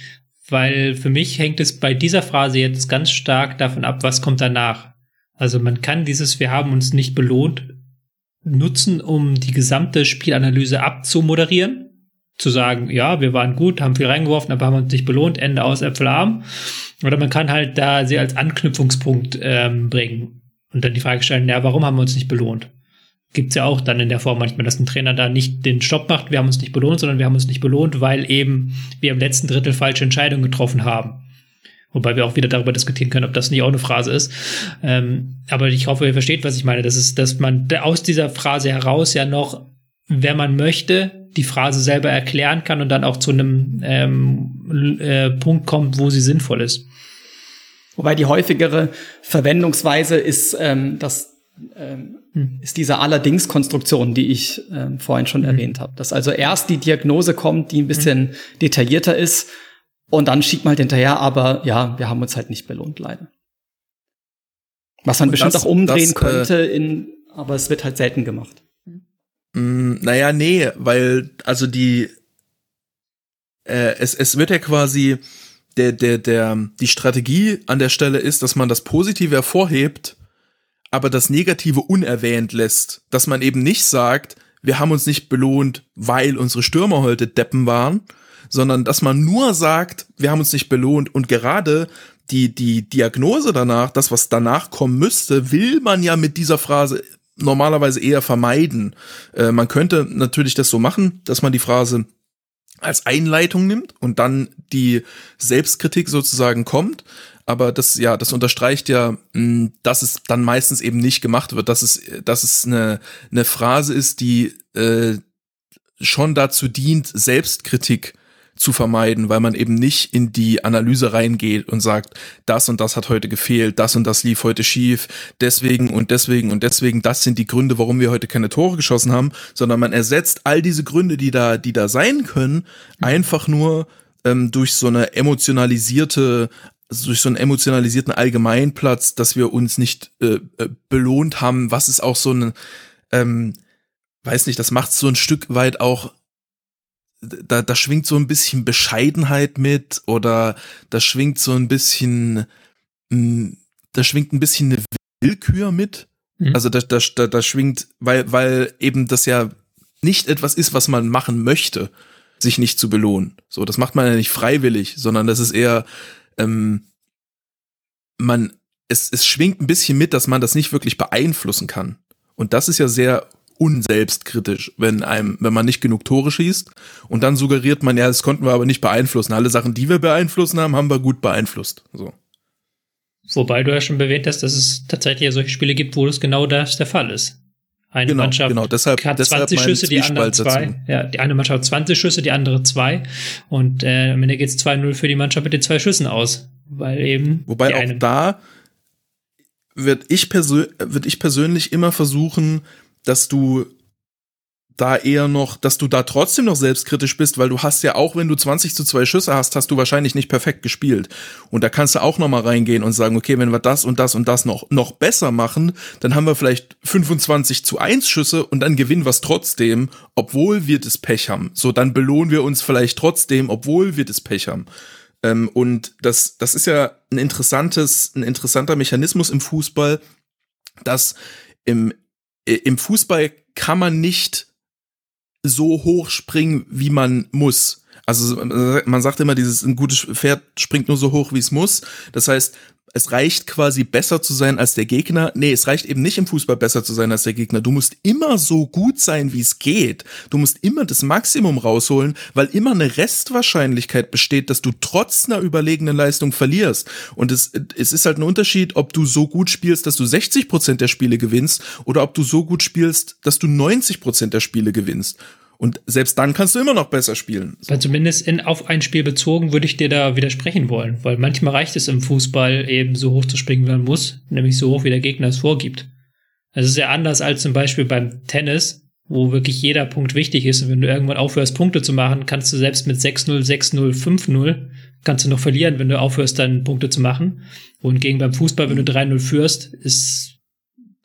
weil für mich hängt es bei dieser Phrase jetzt ganz stark davon ab, was kommt danach. Also man kann dieses Wir haben uns nicht belohnt nutzen, um die gesamte Spielanalyse abzumoderieren. Zu sagen, ja, wir waren gut, haben viel reingeworfen, aber haben uns nicht belohnt, Ende aus Äpfelarm. Oder man kann halt da sie als Anknüpfungspunkt ähm, bringen und dann die Frage stellen, ja, warum haben wir uns nicht belohnt? Gibt's ja auch dann in der Form manchmal, dass ein Trainer da nicht den Stopp macht, wir haben uns nicht belohnt, sondern wir haben uns nicht belohnt, weil eben wir im letzten Drittel falsche Entscheidungen getroffen haben. Wobei wir auch wieder darüber diskutieren können, ob das nicht auch eine Phrase ist. Ähm, aber ich hoffe, ihr versteht, was ich meine. Das ist, dass man aus dieser Phrase heraus ja noch, wenn man möchte, die Phrase selber erklären kann und dann auch zu einem ähm, äh, Punkt kommt, wo sie sinnvoll ist. Wobei die häufigere Verwendungsweise ist, ähm, das ähm, hm. ist diese Allerdings-Konstruktion, die ich ähm, vorhin schon hm. erwähnt habe. Dass also erst die Diagnose kommt, die ein bisschen hm. detaillierter ist und dann schiebt man halt hinterher, aber ja, wir haben uns halt nicht belohnt, leider. Was man und bestimmt das, auch umdrehen das, äh, könnte, in, aber es wird halt selten gemacht. Mm, naja, nee, weil, also die, äh, es, es wird ja quasi, der, der, der, die Strategie an der Stelle ist, dass man das Positive hervorhebt, aber das Negative unerwähnt lässt. Dass man eben nicht sagt, wir haben uns nicht belohnt, weil unsere Stürmer heute Deppen waren, sondern dass man nur sagt, wir haben uns nicht belohnt und gerade die, die Diagnose danach, das, was danach kommen müsste, will man ja mit dieser Phrase normalerweise eher vermeiden. Äh, man könnte natürlich das so machen, dass man die Phrase als Einleitung nimmt und dann die Selbstkritik sozusagen kommt. Aber das, ja, das unterstreicht ja, mh, dass es dann meistens eben nicht gemacht wird, dass es, dass es eine, eine Phrase ist, die äh, schon dazu dient, Selbstkritik zu vermeiden, weil man eben nicht in die Analyse reingeht und sagt, das und das hat heute gefehlt, das und das lief heute schief, deswegen und deswegen und deswegen, das sind die Gründe, warum wir heute keine Tore geschossen haben, sondern man ersetzt all diese Gründe, die da, die da sein können, einfach nur ähm, durch so eine emotionalisierte durch so einen emotionalisierten Allgemeinplatz, dass wir uns nicht äh, äh, belohnt haben, was ist auch so ein, ähm, weiß nicht, das macht so ein Stück weit auch da, da schwingt so ein bisschen Bescheidenheit mit oder da schwingt so ein bisschen, mh, da schwingt ein bisschen eine Willkür mit. Mhm. Also da, da, da, da schwingt, weil, weil eben das ja nicht etwas ist, was man machen möchte, sich nicht zu belohnen. So, das macht man ja nicht freiwillig, sondern das ist eher, ähm, man, es, es schwingt ein bisschen mit, dass man das nicht wirklich beeinflussen kann. Und das ist ja sehr unselbstkritisch, wenn einem, wenn man nicht genug Tore schießt. Und dann suggeriert man, ja, das konnten wir aber nicht beeinflussen. Alle Sachen, die wir beeinflussen haben, haben wir gut beeinflusst. So. Wobei du ja schon erwähnt hast, dass es tatsächlich solche Spiele gibt, wo das genau das der Fall ist. Eine genau, Mannschaft genau. Deshalb, hat deshalb 20 Schüsse, die andere zwei. Dazu. Ja, die eine Mannschaft hat 20 Schüsse, die andere zwei. Und äh, am Ende geht es 2-0 für die Mannschaft mit den zwei Schüssen aus. Weil eben. Wobei auch da wird ich, persö wird ich persönlich immer versuchen, dass du da eher noch, dass du da trotzdem noch selbstkritisch bist, weil du hast ja auch, wenn du 20 zu 2 Schüsse hast, hast du wahrscheinlich nicht perfekt gespielt. Und da kannst du auch noch mal reingehen und sagen, okay, wenn wir das und das und das noch, noch besser machen, dann haben wir vielleicht 25 zu 1 Schüsse und dann gewinnen wir es trotzdem, obwohl wir das Pech haben. So, dann belohnen wir uns vielleicht trotzdem, obwohl wir das Pech haben. Ähm, und das, das ist ja ein interessantes, ein interessanter Mechanismus im Fußball, dass im, äh, im Fußball kann man nicht so hoch springen, wie man muss. Also man sagt immer, dieses ein gutes Pferd springt nur so hoch, wie es muss. Das heißt, es reicht quasi besser zu sein als der Gegner. Nee, es reicht eben nicht im Fußball besser zu sein als der Gegner. Du musst immer so gut sein, wie es geht. Du musst immer das Maximum rausholen, weil immer eine Restwahrscheinlichkeit besteht, dass du trotz einer überlegenen Leistung verlierst. Und es, es ist halt ein Unterschied, ob du so gut spielst, dass du 60 Prozent der Spiele gewinnst oder ob du so gut spielst, dass du 90 Prozent der Spiele gewinnst. Und selbst dann kannst du immer noch besser spielen. Weil zumindest in, auf ein Spiel bezogen würde ich dir da widersprechen wollen, weil manchmal reicht es im Fußball eben so hoch zu springen, wie man muss, nämlich so hoch, wie der Gegner es vorgibt. Das ist ja anders als zum Beispiel beim Tennis, wo wirklich jeder Punkt wichtig ist. Und wenn du irgendwann aufhörst, Punkte zu machen, kannst du selbst mit 6-0, 6-0, 5-0, kannst du noch verlieren, wenn du aufhörst, dann Punkte zu machen. Wohingegen beim Fußball, wenn du 3-0 führst, ist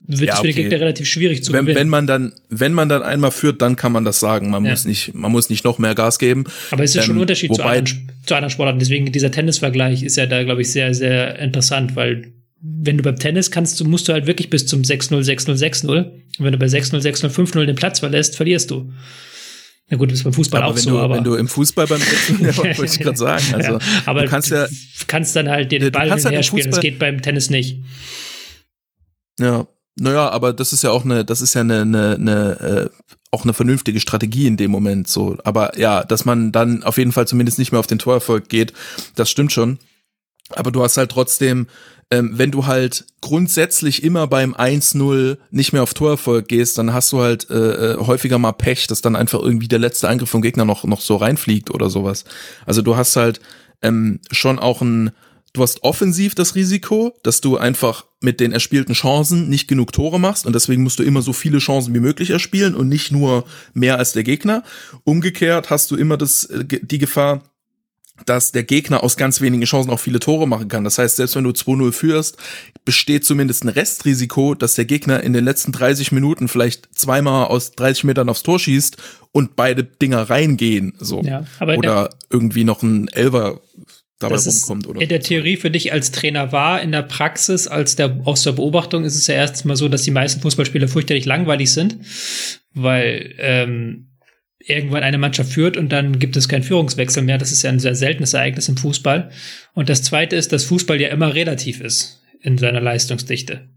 wird Ja, es für den. Gegner relativ schwierig zu wenn, gewinnen. wenn man dann, wenn man dann einmal führt, dann kann man das sagen. Man Ja. muss nicht, man muss nicht noch mehr Gas geben. Aber es ist schon ein Ähm, Unterschied zu anderen, zu anderen Sportarten. Deswegen dieser Tennisvergleich ist ja da, glaube ich, sehr, sehr interessant, weil wenn du beim Tennis kannst, du musst du halt wirklich bis zum 6-0, 6-0, 6-0. Und wenn du bei 6-0, 6-0, 5-0 den Platz verlässt, verlierst du. Na gut, das ist beim Fußball aber auch wenn, so, du, aber. wenn du im Fußball beim ja, wollte ich gerade sagen. Also ja, aber du kannst ja, kannst dann halt den Ball kannst halt spielen. Das geht beim Tennis nicht. ja, naja, aber das ist ja auch eine, das ist ja eine, eine, eine äh, auch eine vernünftige Strategie in dem Moment so. Aber ja, dass man dann auf jeden Fall zumindest nicht mehr auf den Torerfolg geht, das stimmt schon. Aber du hast halt trotzdem, ähm, wenn du halt grundsätzlich immer beim 1-0 nicht mehr auf Torerfolg gehst, dann hast du halt äh, äh, häufiger mal Pech, dass dann einfach irgendwie der letzte Angriff vom Gegner noch, noch so reinfliegt oder sowas. Also du hast halt ähm, schon auch ein, du hast offensiv das Risiko, dass du einfach mit den erspielten Chancen nicht genug Tore machst und deswegen musst du immer so viele Chancen wie möglich erspielen und nicht nur mehr als der Gegner. Umgekehrt hast du immer das, äh, die Gefahr, dass der Gegner aus ganz wenigen Chancen auch viele Tore machen kann. Das heißt, selbst wenn du 2-0 führst, besteht zumindest ein Restrisiko, dass der Gegner in den letzten 30 Minuten vielleicht zweimal aus 30 Metern aufs Tor schießt und beide Dinger reingehen. So. Ja, oder irgendwie noch ein Elver dabei das rumkommt. Oder in der Theorie für dich als Trainer war, in der Praxis, als der, aus der Beobachtung ist es ja erstens mal so, dass die meisten Fußballspieler fürchterlich langweilig sind, weil ähm, irgendwann eine Mannschaft führt und dann gibt es keinen Führungswechsel mehr. Das ist ja ein sehr seltenes Ereignis im Fußball. Und das Zweite ist, dass Fußball ja immer relativ ist in seiner Leistungsdichte.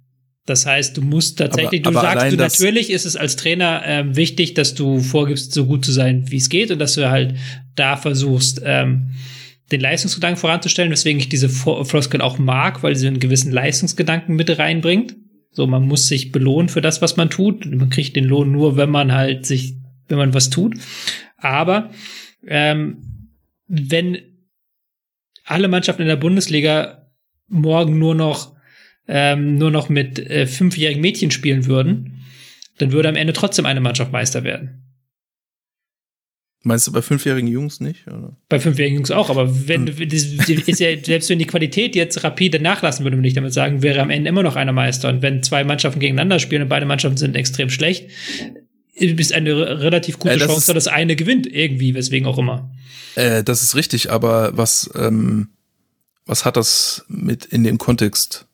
Das heißt, du musst tatsächlich, Aber- du aber sagst, allein du natürlich ist es als Trainer ähm, wichtig, dass du vorgibst, so gut zu sein, wie es geht und dass du halt da versuchst, ähm, den Leistungsgedanken voranzustellen, weswegen ich diese Floskel auch mag, weil sie einen gewissen Leistungsgedanken mit reinbringt. So, man muss sich belohnen für das, was man tut. Man kriegt den Lohn nur, wenn man halt sich, wenn man was tut. Aber ähm, wenn alle Mannschaften in der Bundesliga morgen nur noch ähm, nur noch mit äh, fünfjährigen Mädchen spielen würden, dann würde am Ende trotzdem eine Mannschaft Meister werden. Meinst du bei fünfjährigen Jungs nicht? Oder? Bei fünfjährigen Jungs auch, aber wenn das ist ja, selbst wenn die Qualität jetzt rapide nachlassen, würde man nicht damit sagen, wäre am Ende immer noch einer Meister. Und wenn zwei Mannschaften gegeneinander spielen und beide Mannschaften sind extrem schlecht, ist eine re- relativ gute Äh, das Chance, ist- dass das eine gewinnt, irgendwie, weswegen auch immer. Äh, das ist richtig, aber was, ähm, was hat das mit in dem Kontext?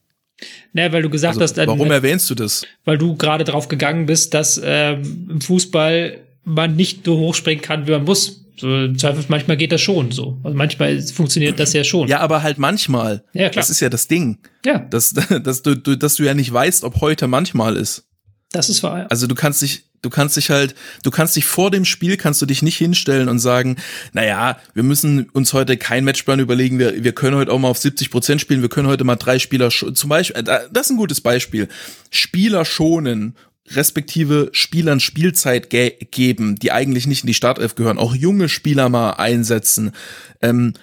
Naja, weil du gesagt Also, hast, dann, warum erwähnst du das? weil du gerade drauf gegangen bist, dass ähm, im Fußball man nicht so hoch springen kann, wie man muss. So, Zweifel, manchmal geht das schon so. Also manchmal funktioniert das ja schon. Ja, aber halt manchmal. Ja, klar. Das ist ja das Ding. Ja. Dass, dass, du, dass du ja nicht weißt, ob heute manchmal ist. Das ist wahr. Also du kannst dich, du kannst dich halt, du kannst dich vor dem Spiel, kannst du dich nicht hinstellen und sagen, naja, wir müssen uns heute keinen Matchplan überlegen, wir, wir können heute auch mal auf 70 Prozent spielen, wir können heute mal drei Spieler, sch- zum Beispiel, äh, da- das ist ein gutes Beispiel, Spieler schonen, respektive Spielern Spielzeit ge geben, die eigentlich nicht in die Startelf gehören, auch junge Spieler mal einsetzen, ähm,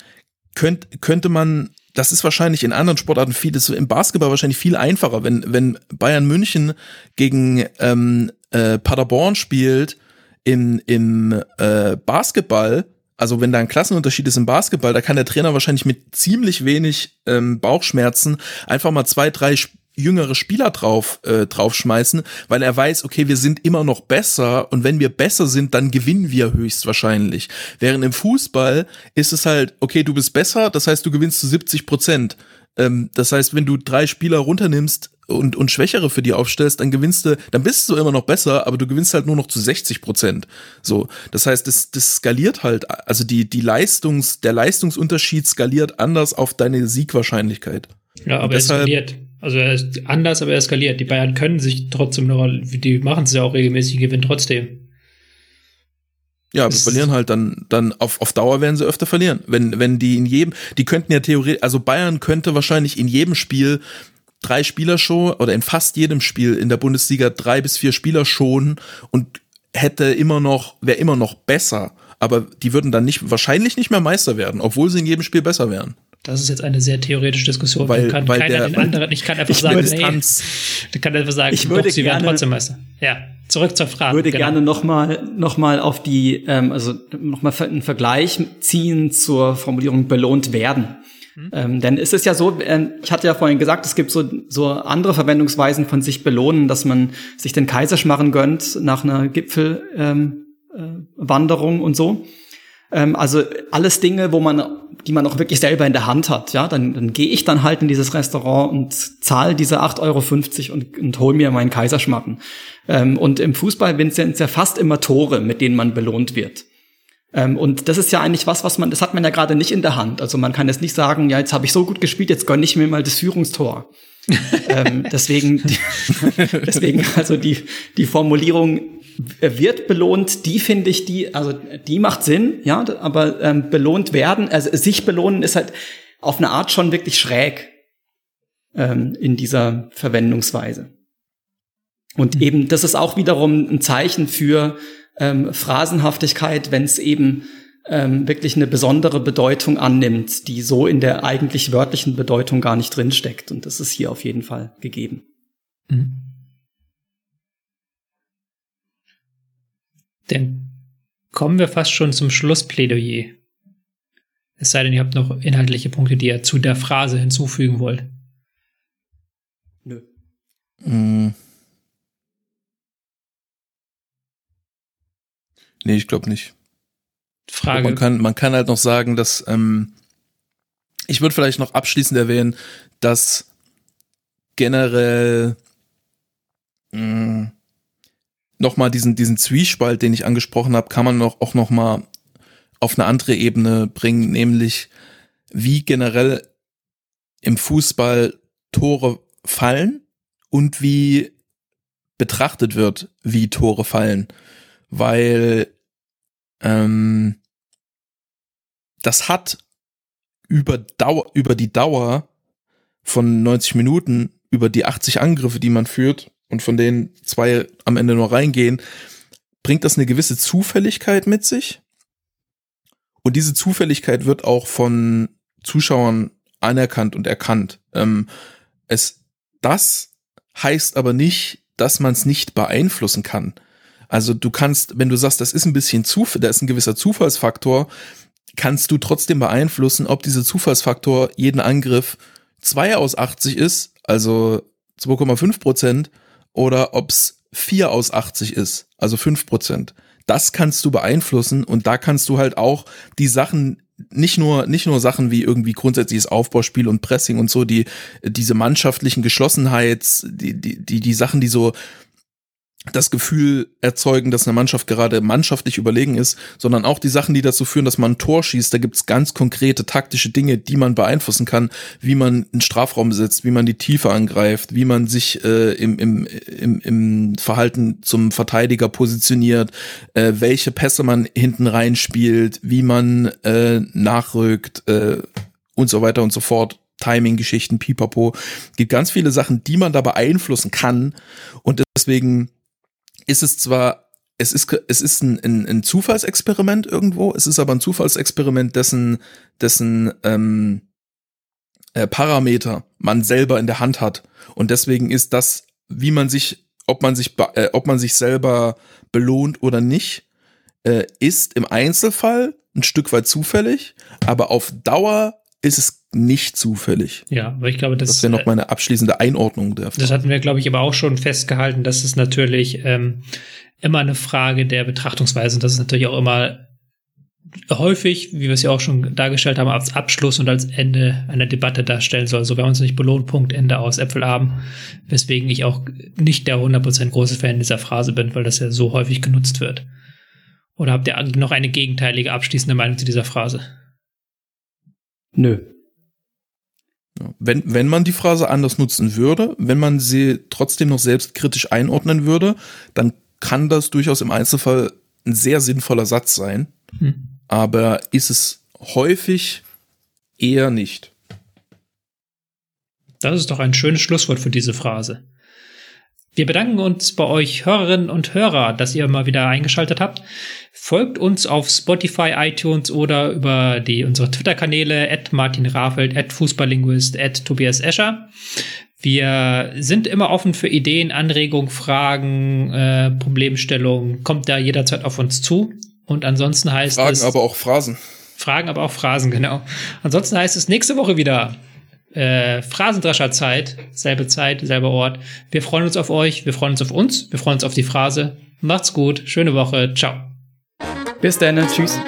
könnt, könnte man, das ist wahrscheinlich in anderen Sportarten viel, das ist im Basketball wahrscheinlich viel einfacher, wenn, wenn Bayern München gegen ähm, äh, Paderborn spielt in, im äh, Basketball, also wenn da ein Klassenunterschied ist im Basketball, da kann der Trainer wahrscheinlich mit ziemlich wenig ähm, Bauchschmerzen einfach mal zwei, drei Sp jüngere Spieler drauf äh, draufschmeißen, weil er weiß, okay, wir sind immer noch besser und wenn wir besser sind, dann gewinnen wir höchstwahrscheinlich. Während im Fußball ist es halt, okay, du bist besser, das heißt, du gewinnst zu 70 Prozent. Ähm, das heißt, wenn du drei Spieler runternimmst und, und Schwächere für die aufstellst, dann gewinnst du, dann bist du immer noch besser, aber du gewinnst halt nur noch zu 60 Prozent. So, das heißt, das, das skaliert halt, also die, die Leistungs, der Leistungsunterschied skaliert anders auf deine Siegwahrscheinlichkeit. Ja, aber er skaliert. Also er ist anders, aber er skaliert. Die Bayern können sich trotzdem noch, die machen es ja auch regelmäßig, gewinnen trotzdem. Ja, aber verlieren halt dann, dann auf, auf Dauer werden sie öfter verlieren. Wenn, wenn die in jedem, die könnten ja theoretisch, also Bayern könnte wahrscheinlich in jedem Spiel drei Spieler schon oder in fast jedem Spiel in der Bundesliga drei bis vier Spieler schonen und hätte immer noch, wäre immer noch besser. Aber die würden dann nicht, wahrscheinlich nicht mehr Meister werden, obwohl sie in jedem Spiel besser wären. Das ist jetzt eine sehr theoretische Diskussion. Weil, kann weil keiner der, den anderen, ich kann einfach ich sagen, nee, Tanz, ich kann einfach sagen, Ich würde doch, sie werden gerne- trotzdem Meister. Ja, zurück zur Frage. Ich würde genau. gerne nochmal noch mal auf die, ähm, also nochmal einen Vergleich ziehen zur Formulierung belohnt werden. Ähm, denn es ist ja so, ähm, ich hatte ja vorhin gesagt, es gibt so, so andere Verwendungsweisen von sich belohnen, dass man sich den Kaiserschmarren gönnt nach einer Gipfelwanderung ähm, äh, Wanderung und so. Ähm, also alles Dinge, wo man, die man auch wirklich selber in der Hand hat. Ja, dann, dann gehe ich dann halt in dieses Restaurant und zahle diese 8,50 Euro und, und hol mir meinen Kaiserschmarren. Ähm, und im Fußball sind es ja fast immer Tore, mit denen man belohnt wird. Ähm, und das ist ja eigentlich was, was man, das hat man ja gerade nicht in der Hand. Also man kann jetzt nicht sagen, ja, jetzt habe ich so gut gespielt, jetzt gönne ich mir mal das Führungstor. ähm, deswegen, deswegen also die, die Formulierung wird belohnt, die finde ich, die, also die macht Sinn, ja, aber ähm, belohnt werden, also sich belohnen ist halt auf eine Art schon wirklich schräg ähm, in dieser Verwendungsweise. Und eben, das ist auch wiederum ein Zeichen für ähm, Phrasenhaftigkeit, wenn es eben ähm, wirklich eine besondere Bedeutung annimmt, die so in der eigentlich wörtlichen Bedeutung gar nicht drinsteckt. Und das ist hier auf jeden Fall gegeben. Mhm. Dann kommen wir fast schon zum Schlussplädoyer. Es sei denn, ihr habt noch inhaltliche Punkte, die ihr zu der Phrase hinzufügen wollt. Nö. mh. Nee, ich glaube nicht. Frage. Man kann, man kann halt noch sagen, dass ähm, ich würde vielleicht noch abschließend erwähnen, dass generell mh, noch mal diesen diesen Zwiespalt, den ich angesprochen habe, kann man noch auch noch mal auf eine andere Ebene bringen, nämlich wie generell im Fußball Tore fallen und wie betrachtet wird, wie Tore fallen, weil ähm, das hat über Dauer, über die Dauer von 90 Minuten, über die 80 Angriffe, die man führt und von denen zwei am Ende nur reingehen, bringt das eine gewisse Zufälligkeit mit sich. Und diese Zufälligkeit wird auch von Zuschauern anerkannt und erkannt. Ähm, es, das heißt aber nicht, dass man es nicht beeinflussen kann. Also du kannst, wenn du sagst, das ist ein bisschen Zufall, da ist ein gewisser Zufallsfaktor, kannst du trotzdem beeinflussen, ob dieser Zufallsfaktor jeden Angriff 2 aus 80 ist, also 2,5 Prozent, oder ob's 4 aus 80 ist, also 5 Prozent. Das kannst du beeinflussen und da kannst du halt auch die Sachen nicht nur nicht nur Sachen wie irgendwie grundsätzliches Aufbauspiel und Pressing und so die diese mannschaftlichen Geschlossenheits die die die die Sachen die so das Gefühl erzeugen, dass eine Mannschaft gerade mannschaftlich überlegen ist, sondern auch die Sachen, die dazu führen, dass man ein Tor schießt. Da gibt's ganz konkrete taktische Dinge, die man beeinflussen kann, wie man einen Strafraum setzt, wie man die Tiefe angreift, wie man sich äh, im, im, im, im Verhalten zum Verteidiger positioniert, äh, welche Pässe man hinten reinspielt, wie man äh, nachrückt äh, und so weiter und so fort. Timing-Geschichten, pipapo. Gibt ganz viele Sachen, die man da beeinflussen kann. Und deswegen ist es zwar, es ist, es ist ein, ein, ein Zufallsexperiment irgendwo, es ist aber ein Zufallsexperiment, dessen, dessen ähm, äh, Parameter man selber in der Hand hat. Und deswegen ist das, wie man sich, ob man sich, äh, ob man sich selber belohnt oder nicht, äh, ist im Einzelfall ein Stück weit zufällig, aber auf Dauer ist es nicht zufällig. Ja, aber ich glaube, das, das wäre noch meine abschließende Einordnung der Frage. Das hatten wir, glaube ich, aber auch schon festgehalten, dass es natürlich ähm, immer eine Frage der Betrachtungsweise und das ist natürlich auch immer häufig, wie wir es ja auch schon dargestellt haben, als Abschluss und als Ende einer Debatte darstellen soll. So, wir haben uns nicht belohnt, Punkt, Ende aus, Äpfelabend. Weswegen ich auch nicht der 100% große Fan dieser Phrase bin, weil das ja so häufig genutzt wird. Oder habt ihr noch eine gegenteilige abschließende Meinung zu dieser Phrase? Nö. Wenn, wenn man die Phrase anders nutzen würde, wenn man sie trotzdem noch selbstkritisch einordnen würde, dann kann das durchaus im Einzelfall ein sehr sinnvoller Satz sein. Hm. Aber ist es häufig eher nicht. Das ist doch ein schönes Schlusswort für diese Phrase. Wir bedanken uns bei euch Hörerinnen und Hörer, dass ihr mal wieder eingeschaltet habt. Folgt uns auf Spotify, iTunes oder über die, unsere Twitter-Kanäle at Martin Rafeld, at Fußballlinguist, at Tobias Escher. Wir sind immer offen für Ideen, Anregungen, Fragen, äh, Problemstellungen. Kommt da jederzeit auf uns zu. Und ansonsten heißt Fragen es. Fragen, aber auch Phrasen. Fragen, aber auch Phrasen, genau. Ansonsten heißt es nächste Woche wieder äh, Phrasendrescher Zeit, selbe Zeit, selber Ort. Wir freuen uns auf euch, wir freuen uns auf uns, wir freuen uns auf die Phrase. Macht's gut, schöne Woche, ciao. Bis dann, tschüss.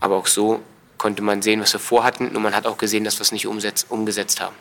Aber auch so konnte man sehen, was wir vorhatten, und man hat auch gesehen, dass wir es nicht umsetz umgesetzt haben.